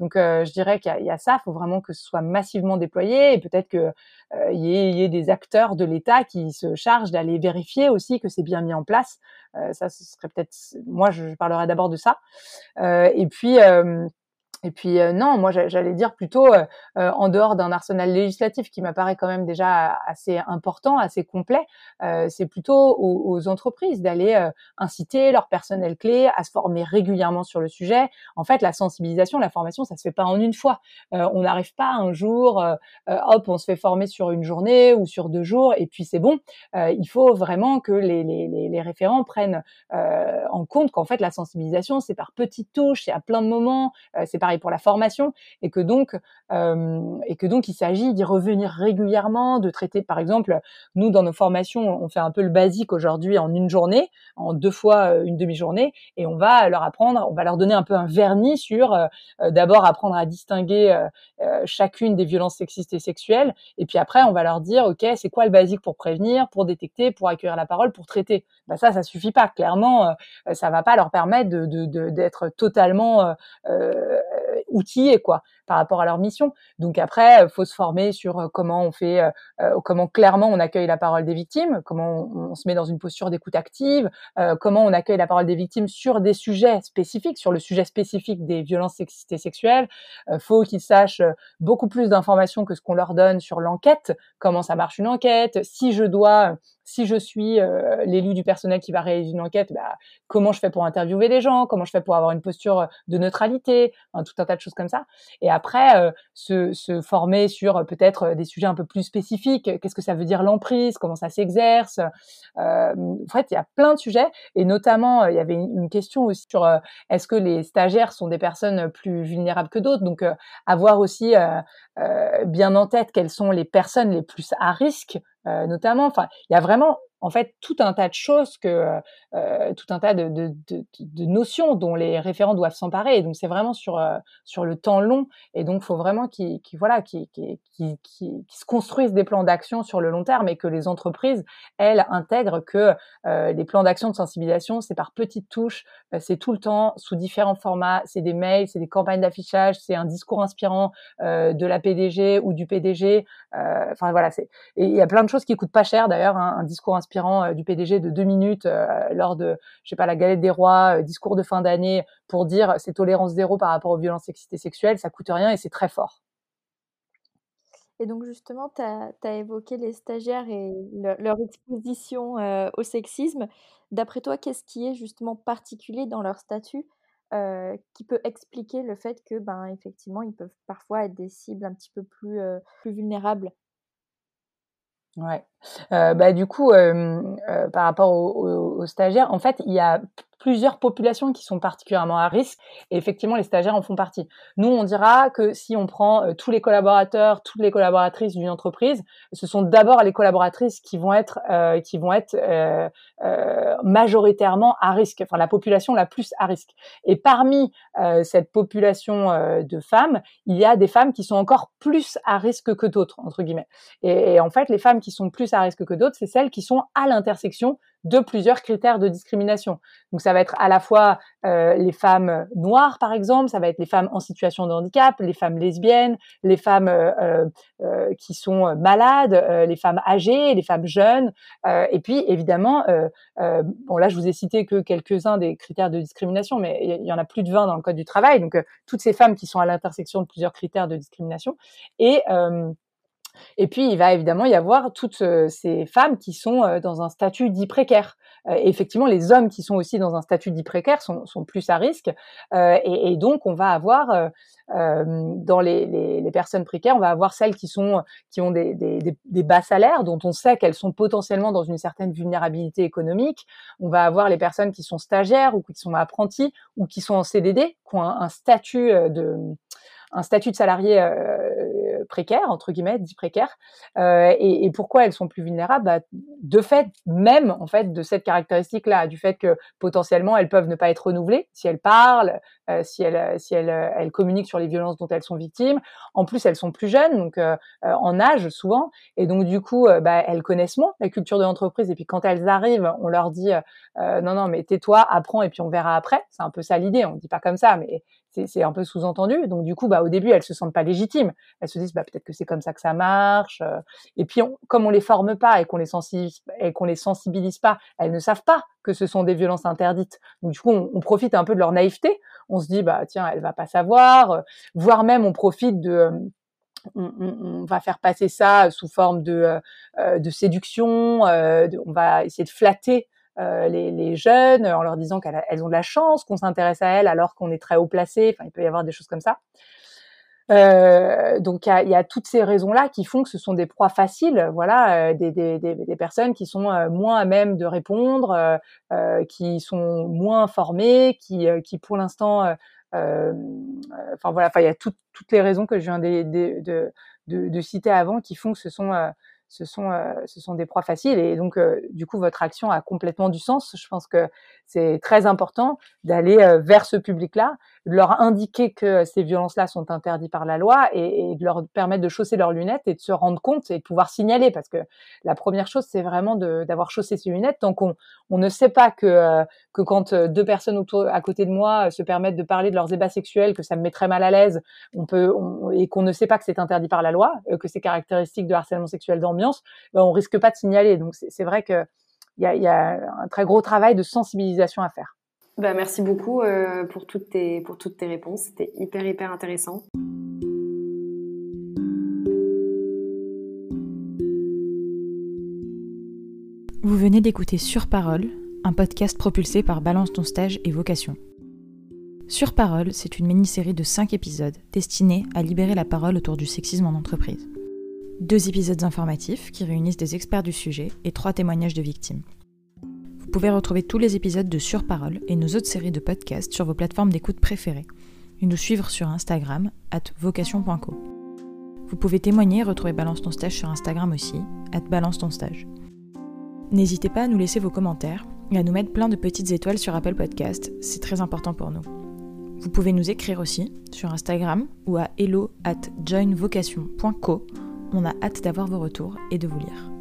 [SPEAKER 2] Donc, euh, je dirais qu'il y, a ça. Il faut vraiment que ce soit massivement déployé et peut-être qu'il euh, y, y, ait des acteurs de l'État qui se chargent d'aller vérifier aussi que c'est bien mis en place. Euh, ça, ce serait peut-être. Moi, je, parlerai d'abord de ça. et puis. Et puis euh, non, moi j'allais dire plutôt euh, euh, en dehors d'un arsenal législatif qui m'apparaît quand même déjà assez important, assez complet, c'est plutôt aux, entreprises d'aller inciter leur personnel clé à se former régulièrement sur le sujet. En fait, la sensibilisation, la formation, ça se fait pas en une fois. on n'arrive pas un jour, hop, on se fait former sur une journée ou sur deux jours et puis c'est bon. il faut vraiment que les, les, référents prennent en compte qu'en fait la sensibilisation c'est par petites touches, c'est à plein de moments, c'est pour la formation, et que donc, euh, et que donc il s'agit d'y revenir régulièrement, de traiter, par exemple, nous dans nos formations, on fait un peu le basique aujourd'hui en une journée, en deux fois euh, une demi-journée, et on va leur apprendre, on va leur donner un peu un vernis sur euh, d'abord apprendre à distinguer chacune des violences sexistes et sexuelles, et puis après on va leur dire, ok, c'est quoi le basique pour prévenir, pour détecter, pour accueillir la parole, pour traiter. Bah ça, ça suffit pas. Clairement, ça va pas leur permettre de d'être totalement outillés quoi par rapport à leur mission. Donc après, il faut se former sur euh, comment on fait, euh, euh, comment clairement on accueille la parole des victimes, comment on, se met dans une posture d'écoute active, comment on accueille la parole des victimes sur des sujets spécifiques, sur le sujet spécifique des violences sexistes et sexuelles. faut qu'ils sachent beaucoup plus d'informations que ce qu'on leur donne sur l'enquête, comment ça marche une enquête, si je dois si je suis l'élu du personnel qui va réaliser une enquête, bah, comment je fais pour interviewer les gens, comment je fais pour avoir une posture de neutralité, tout un tas de choses comme ça. Après, euh, se, former sur euh, peut-être euh, des sujets un peu plus spécifiques. Qu'est-ce que ça veut dire l'emprise? Comment ça s'exerce? En fait, il y a plein de sujets. Et notamment, il y avait une question aussi sur est-ce que les stagiaires sont des personnes plus vulnérables que d'autres? Donc, avoir aussi bien en tête quelles sont les personnes les plus à risque, notamment. Enfin, il y a vraiment en fait tout un tas de choses que euh, tout un tas de, de, de, de, notions dont les référents doivent s'emparer. Et donc c'est vraiment sur euh, sur le temps long. Et donc faut vraiment qu'ils voilà qui qui se construisent des plans d'action sur le long terme et que les entreprises elles intègrent que euh, les plans d'action de sensibilisation c'est par petites touches, c'est tout le temps sous différents formats, c'est des mails, c'est des campagnes d'affichage, c'est un discours inspirant de la PDG ou du PDG. Enfin voilà, c'est il y a plein de choses qui coûtent pas cher d'ailleurs. Hein, un discours inspirant du PDG de deux minutes lors de, je sais pas, la galette des rois, euh, discours de fin d'année, pour dire c'est tolérance zéro par rapport aux violences sexistes sexuelles, ça coûte rien et c'est très fort.
[SPEAKER 4] Et donc justement, tu as, évoqué les stagiaires et leur exposition euh, au sexisme. D'après toi, qu'est-ce qui est justement particulier dans leur statut euh, qui peut expliquer le fait que, ben, effectivement, ils peuvent parfois être des cibles un petit peu plus, plus vulnérables?
[SPEAKER 2] Ouais. Euh, bah, du coup, euh, par rapport aux, aux, stagiaires, en fait, il y a plusieurs populations qui sont particulièrement à risque et effectivement les stagiaires en font partie. Nous on dira que si on prend euh, tous les collaborateurs, toutes les collaboratrices d'une entreprise, ce sont d'abord les collaboratrices qui vont être euh, qui vont être euh, euh, majoritairement à risque, enfin la population la plus à risque. Et parmi euh, cette population de femmes, il y a des femmes qui sont encore plus à risque que d'autres entre guillemets. Et, et en fait les femmes qui sont plus à risque que d'autres, c'est celles qui sont à l'intersection de plusieurs critères de discrimination. Donc ça va être à la fois euh, les femmes noires par exemple, ça va être les femmes en situation de handicap, les femmes lesbiennes, les femmes euh, euh, euh qui sont malades, euh, les femmes âgées, les femmes jeunes, et puis évidemment, bon là je vous ai cité que quelques-uns des critères de discrimination, mais il y, en a plus de 20 dans le code du travail, donc toutes ces femmes qui sont à l'intersection de plusieurs critères de discrimination et et puis, il va évidemment y avoir toutes euh, ces femmes qui sont euh, dans un statut dit précaire. Euh, effectivement, les hommes qui sont aussi dans un statut dit précaire sont, plus à risque. Et, donc, on va avoir dans les, personnes précaires, on va avoir celles qui sont qui ont des bas salaires, dont on sait qu'elles sont potentiellement dans une certaine vulnérabilité économique. On va avoir les personnes qui sont stagiaires ou qui sont apprentis ou qui sont en CDD, qui ont un statut de un statut de salarié euh, précaire, entre guillemets, dit précaire. Euh, et, pourquoi elles sont plus vulnérables bah, De fait, même en fait, de cette caractéristique-là, du fait que potentiellement elles peuvent ne pas être renouvelées si elles parlent, euh, si elles, si elles, elles communiquent sur les violences dont elles sont victimes. En plus, elles sont plus jeunes, donc euh, euh, en âge souvent, et donc du coup, bah, elles connaissent moins la culture de l'entreprise. Et puis quand elles arrivent, on leur dit non, non, mais tais-toi, apprends, et puis on verra après. C'est un peu ça l'idée. On dit pas comme ça, mais c'est un peu sous-entendu. Donc du coup, bah, au début, elles se sentent pas légitimes. Elles se disent bah, peut-être que c'est comme ça que ça marche. Euh. Et puis, comme on les forme pas et qu'on les sensibilise et qu'on les sensibilise pas, elles ne savent pas que ce sont des violences interdites. Donc du coup, on, profite un peu de leur naïveté. On se dit bah tiens, elle va pas savoir. Voire même, on profite de euh, on, va faire passer ça sous forme euh, de séduction, on va essayer de flatter euh, les, jeunes en leur disant qu'elles ont de la chance, qu'on s'intéresse à elles alors qu'on est très haut placé. Enfin, il peut y avoir des choses comme ça. Euh, donc il y, a, toutes ces raisons-là qui font que ce sont des proies faciles, voilà, euh, des, des, des, personnes qui sont moins à même de répondre, qui sont moins formées, qui, qui pour l'instant, enfin voilà, il y a toutes les raisons que je viens de, de, de, de, citer avant qui font que ce sont ce sont, euh, ce sont des proies faciles. Et donc, euh, du coup, votre action a complètement du sens. Je pense que c'est très important d'aller euh, vers ce public-là, de leur indiquer que ces violences-là sont interdites par la loi et, de leur permettre de chausser leurs lunettes et de se rendre compte et de pouvoir signaler. Parce que la première chose, c'est vraiment d'avoir chaussé ses lunettes. Tant qu'on on ne sait pas que, que quand deux personnes autour, à côté de moi se permettent de parler de leurs ébats sexuels, que ça me met très mal à l'aise, on peut, et qu'on ne sait pas que c'est interdit par la loi, que c'est caractéristique de harcèlement sexuel dans on ben, on risque pas de signaler. Donc c'est vrai qu'il y a, y a un très gros travail de sensibilisation à faire.
[SPEAKER 3] Bah, merci beaucoup euh, pour, toutes tes, pour toutes tes réponses. C'était hyper, hyper intéressant.
[SPEAKER 1] Vous venez d'écouter Sur Parole, un podcast propulsé par Balance ton stage et Vocation. Sur Parole, c'est une mini-série de 5 épisodes destinée à libérer la parole autour du sexisme en entreprise deux épisodes informatifs qui réunissent des experts du sujet et trois témoignages de victimes. Vous pouvez retrouver tous les épisodes de Sur Parole et nos autres séries de podcasts sur vos plateformes d'écoute préférées et nous suivre sur Instagram at vocation.co. Vous pouvez témoigner et retrouver Balance ton stage sur Instagram aussi, at balance ton stage. N'hésitez pas à nous laisser vos commentaires et à nous mettre plein de petites étoiles sur Apple Podcast, c'est très important pour nous. Vous pouvez nous écrire aussi sur Instagram ou à hello at joinvocation.co on a hâte d'avoir vos retours et de vous lire.